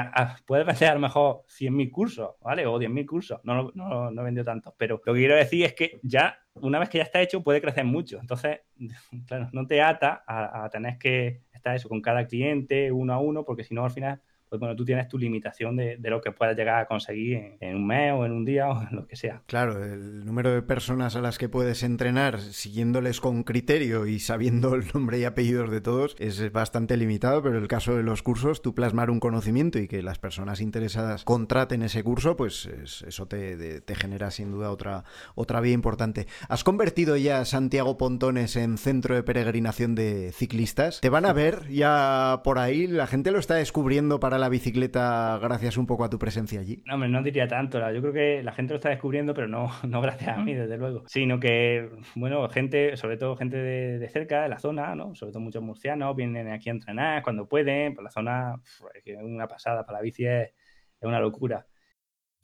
puedes vender a lo mejor 100.000 cursos, ¿vale? O 10.000 cursos, no, no, no he vendido tantos, pero lo que quiero decir es que ya, una vez que ya está hecho, puede crecer mucho, entonces, claro, no te ata a, a tener que estar eso con cada cliente uno a uno, porque si no, al final pues bueno, tú tienes tu limitación de, lo que puedas llegar a conseguir en, un mes o en un día o en lo que sea. Claro, el número de personas a las que puedes entrenar siguiéndoles con criterio y sabiendo el nombre y apellidos de todos es bastante limitado, pero el caso de los cursos, tú plasmar un conocimiento y que las personas interesadas contraten ese curso, pues eso te, genera sin duda otra, otra vía importante. ¿Has convertido ya Santiago Pontones en centro de peregrinación de ciclistas? ¿Te van a ver ya por ahí? ¿La gente lo está descubriendo para la bicicleta gracias un poco a tu presencia allí? No, hombre, no diría tanto. Yo creo que la gente lo está descubriendo, pero no, no gracias a mí, desde luego. Sino que, bueno, gente, sobre todo gente de, cerca, de la zona, ¿no? Sobre todo muchos murcianos, vienen aquí a entrenar cuando pueden. Por la zona, es una pasada. Para la bici es una locura.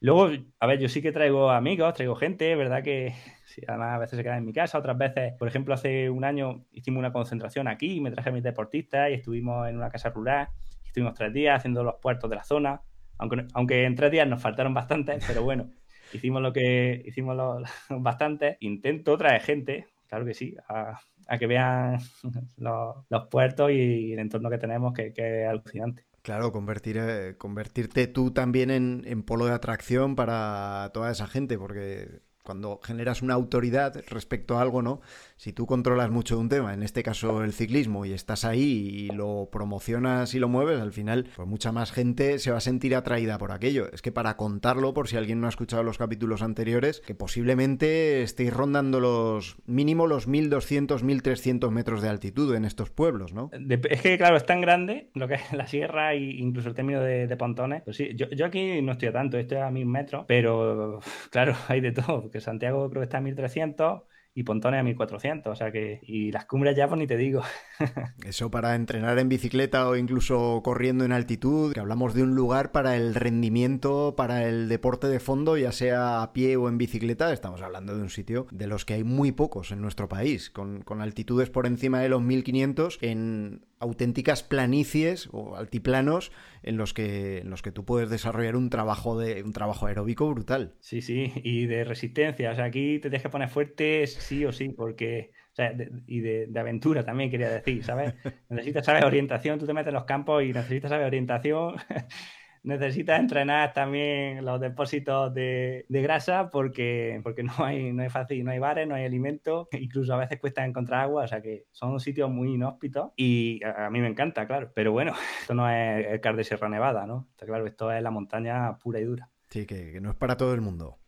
Luego, a ver, yo sí que traigo amigos, traigo gente, ¿verdad? Que además a veces se quedan en mi casa, otras veces, por ejemplo, hace un año hicimos una concentración aquí, me traje a mis deportistas y estuvimos en una casa rural, estuvimos tres días haciendo los puertos de la zona, aunque, aunque en tres días nos faltaron bastantes, pero bueno, hicimos lo que hicimos los, bastante. Intento traer gente, claro que sí, a, que vean los, puertos y el entorno que tenemos, que es alucinante. Claro, convertir, eh, convertirte tú también en, en, polo de atracción para toda esa gente, porque cuando generas una autoridad respecto a algo, ¿no? Si tú controlas mucho un tema, en este caso el ciclismo, y estás ahí y lo promocionas y lo mueves, al final, pues mucha más gente se va a sentir atraída por aquello. Es que para contarlo, por si alguien no ha escuchado los capítulos anteriores, que posiblemente estéis rondando los mínimo los 1200, 1300 metros de altitud en estos pueblos, ¿no? Es que, claro, es tan grande lo que es la sierra e incluso el término de, pontones. Pues sí, yo, aquí no estoy a tanto, estoy a 1000 metros, pero claro, hay de todo que Santiago creo que está a 1300 y pontones a 1400, o sea que, y las cumbres ya, pues ni te digo. Eso para entrenar en bicicleta o incluso corriendo en altitud, que hablamos de un lugar para el rendimiento, para el deporte de fondo, ya sea a pie o en bicicleta, estamos hablando de un sitio de los que hay muy pocos en nuestro país, con, con altitudes por encima de los 1500 en auténticas planicies o altiplanos en los que en los que tú puedes desarrollar un trabajo de un trabajo aeróbico brutal. Sí, sí, y de resistencia, o sea, aquí te tienes que poner fuerte sí o sí, porque o sea, y de, de, aventura también quería decir, ¿sabes? Necesitas saber orientación, tú te metes en los campos y necesitas saber orientación necesitas entrenar también los depósitos de, de, grasa porque, porque no, hay, no hay fácil, no hay bares, no hay alimento, incluso a veces cuesta encontrar agua, o sea que son sitios muy inhóspitos y a, a mí me encanta, claro, pero bueno, esto no es el Car de Sierra Nevada, ¿no? Está claro, esto es la montaña pura y dura. Sí, que, que no es para todo el mundo.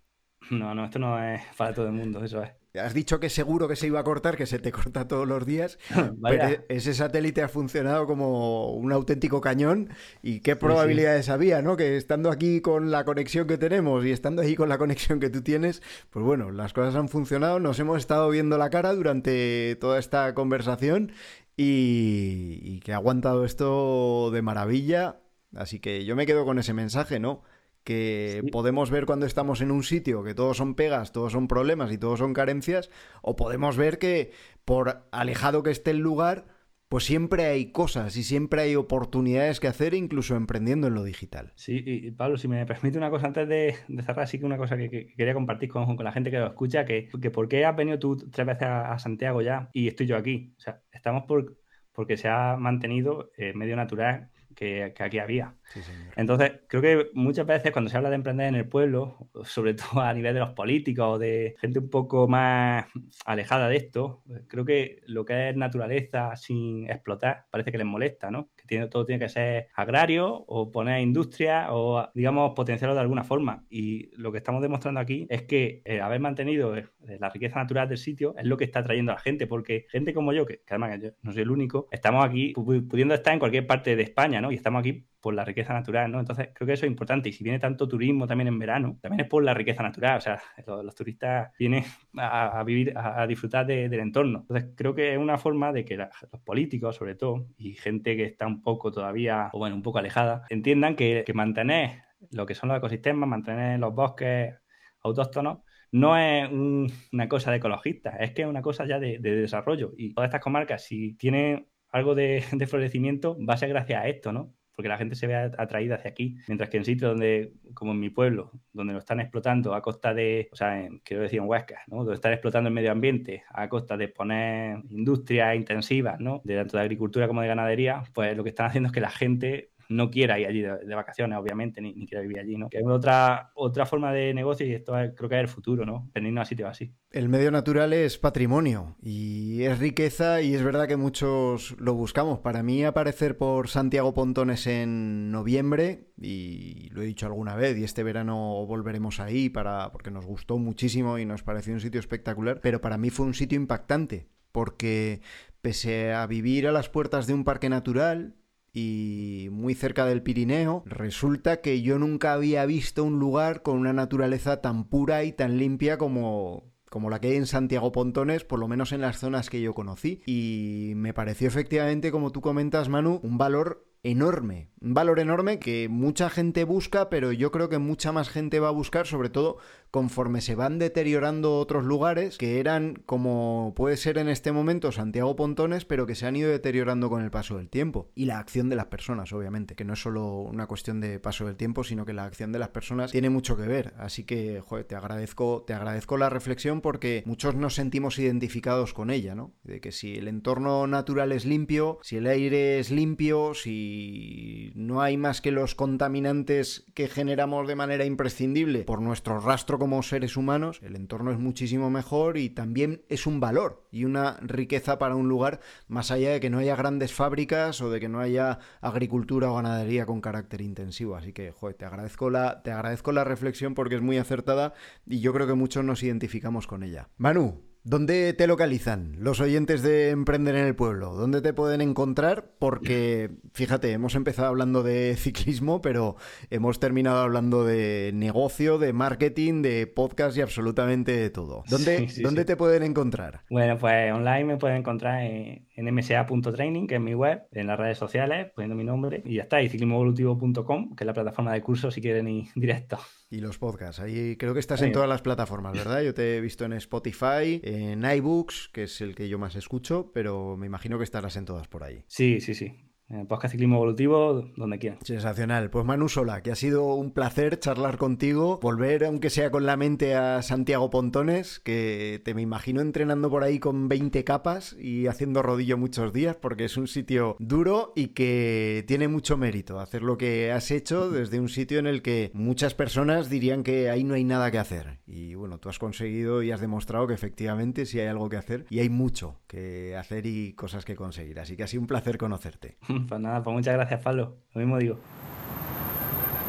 No, no, esto no es para todo el mundo, eso es. Has dicho que seguro que se iba a cortar, que se te corta todos los días, pero ese satélite ha funcionado como un auténtico cañón. ¿Y qué probabilidades sí, sí. había, no? Que estando aquí con la conexión que tenemos y estando ahí con la conexión que tú tienes, pues bueno, las cosas han funcionado, nos hemos estado viendo la cara durante toda esta conversación y, y que ha aguantado esto de maravilla. Así que yo me quedo con ese mensaje, ¿no? Que sí. podemos ver cuando estamos en un sitio que todos son pegas, todos son problemas y todos son carencias, o podemos ver que por alejado que esté el lugar, pues siempre hay cosas y siempre hay oportunidades que hacer, incluso emprendiendo en lo digital. Sí, y Pablo, si me permite una cosa antes de, de cerrar, sí que una cosa que, que quería compartir con, con, la gente que lo escucha, que, que por qué has venido tú tres veces a, a, Santiago ya y estoy yo aquí. O sea, estamos por, porque se ha mantenido eh, medio natural que, que aquí había. Sí, Entonces, creo que muchas veces cuando se habla de emprender en el pueblo, sobre todo a nivel de los políticos o de gente un poco más alejada de esto, creo que lo que es naturaleza sin explotar parece que les molesta, ¿no? Todo tiene que ser agrario o poner industria o, digamos, potenciarlo de alguna forma. Y lo que estamos demostrando aquí es que eh, haber mantenido eh, la riqueza natural del sitio es lo que está atrayendo a la gente, porque gente como yo, que, que además yo no soy el único, estamos aquí pudiendo estar en cualquier parte de España, ¿no? Y estamos aquí por la riqueza natural, ¿no? Entonces creo que eso es importante y si viene tanto turismo también en verano, también es por la riqueza natural, o sea, los, turistas vienen a, vivir, a, disfrutar de, del entorno. Entonces creo que es una forma de que los políticos, sobre todo, y gente que está un poco todavía, o bueno, un poco alejada, entiendan que, mantener lo que son los ecosistemas, mantener los bosques autóctonos, no es un, una cosa de ecologistas, es que es una cosa ya de, de, desarrollo. Y todas estas comarcas, si tienen algo de, florecimiento, va a ser gracias a esto, ¿no? Porque la gente se ve atraída hacia aquí. Mientras que en sitios donde, como en mi pueblo, donde lo están explotando a costa de, o sea, en, quiero decir en Huesca, ¿no? Donde están explotando el medio ambiente a costa de poner industrias intensivas, ¿no? De tanto de agricultura como de ganadería, pues lo que están haciendo es que la gente no quiera ir allí de, vacaciones, obviamente, ni, ni, quiera vivir allí, ¿no? Que es otra, otra forma de negocio y esto es, creo que es el futuro, ¿no? Venirnos a sitios así. El medio natural es patrimonio y es riqueza y es verdad que muchos lo buscamos. Para mí aparecer por Santiago Pontones en noviembre, y lo he dicho alguna vez, y este verano volveremos ahí para, porque nos gustó muchísimo y nos pareció un sitio espectacular, pero para mí fue un sitio impactante porque pese a vivir a las puertas de un parque natural, y muy cerca del Pirineo, resulta que yo nunca había visto un lugar con una naturaleza tan pura y tan limpia como, como la que hay en Santiago Pontones, por lo menos en las zonas que yo conocí. Y me pareció efectivamente, como tú comentas, Manu, un valor enorme, un valor enorme que mucha gente busca, pero yo creo que mucha más gente va a buscar, sobre todo conforme se van deteriorando otros lugares que eran como puede ser en este momento Santiago Pontones, pero que se han ido deteriorando con el paso del tiempo y la acción de las personas, obviamente, que no es solo una cuestión de paso del tiempo, sino que la acción de las personas tiene mucho que ver. Así que, joder, te agradezco, te agradezco la reflexión porque muchos nos sentimos identificados con ella, ¿no? De que si el entorno natural es limpio, si el aire es limpio, si no hay más que los contaminantes que generamos de manera imprescindible por nuestro rastro como seres humanos, el entorno es muchísimo mejor y también es un valor y una riqueza para un lugar, más allá de que no haya grandes fábricas o de que no haya agricultura o ganadería con carácter intensivo. Así que, joder, te agradezco la, te agradezco la reflexión porque es muy acertada y yo creo que muchos nos identificamos con ella. Manu, ¿Dónde te localizan los oyentes de Emprender en el Pueblo? ¿Dónde te pueden encontrar? Porque, fíjate, hemos empezado hablando de ciclismo, pero hemos terminado hablando de negocio, de marketing, de podcast y absolutamente de todo. ¿Dónde, Sí, sí, ¿dónde sí. te pueden encontrar? Bueno, pues online me pueden encontrar en, en msa.training, que es mi web, en las redes sociales, poniendo mi nombre, y ya está, y ciclismoevolutivo.com, que es la plataforma de cursos si quieren ir directo. Y los podcasts. Ahí creo que estás Sí. en todas las plataformas, ¿verdad? Yo te he visto en Spotify, en iBooks, que es el que yo más escucho, pero me imagino que estarás en todas por ahí. Sí, sí, sí. En podcast Ciclismo Evolutivo, donde quieran. Sensacional. Pues Manu Sola, que ha sido un placer charlar contigo, volver, aunque sea con la mente, a Santiago Pontones, que te me imagino entrenando por ahí con 20 capas y haciendo rodillo muchos días, porque es un sitio duro y que tiene mucho mérito hacer lo que has hecho desde un sitio en el que muchas personas dirían que ahí no hay nada que hacer. Y bueno, tú has conseguido y has demostrado que efectivamente sí hay algo que hacer y hay mucho que hacer y cosas que conseguir. Así que ha sido un placer conocerte. Pues nada, pues muchas gracias, Pablo. Lo mismo digo.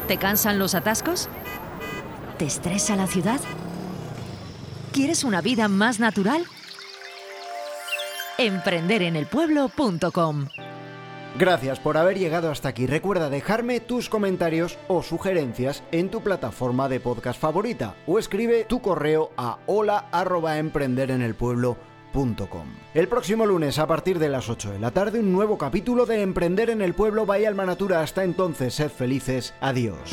¿Te cansan los atascos? ¿Te estresa la ciudad? ¿Quieres una vida más natural? Emprenderenelpueblo.com Gracias por haber llegado hasta aquí. Recuerda dejarme tus comentarios o sugerencias en tu plataforma de podcast favorita o escribe tu correo a hola@emprenderenelpueblo.com. El próximo lunes a partir de las 8 de la tarde un nuevo capítulo de Emprender en el Pueblo Bahía Alma Natura. Hasta entonces, sed felices. Adiós.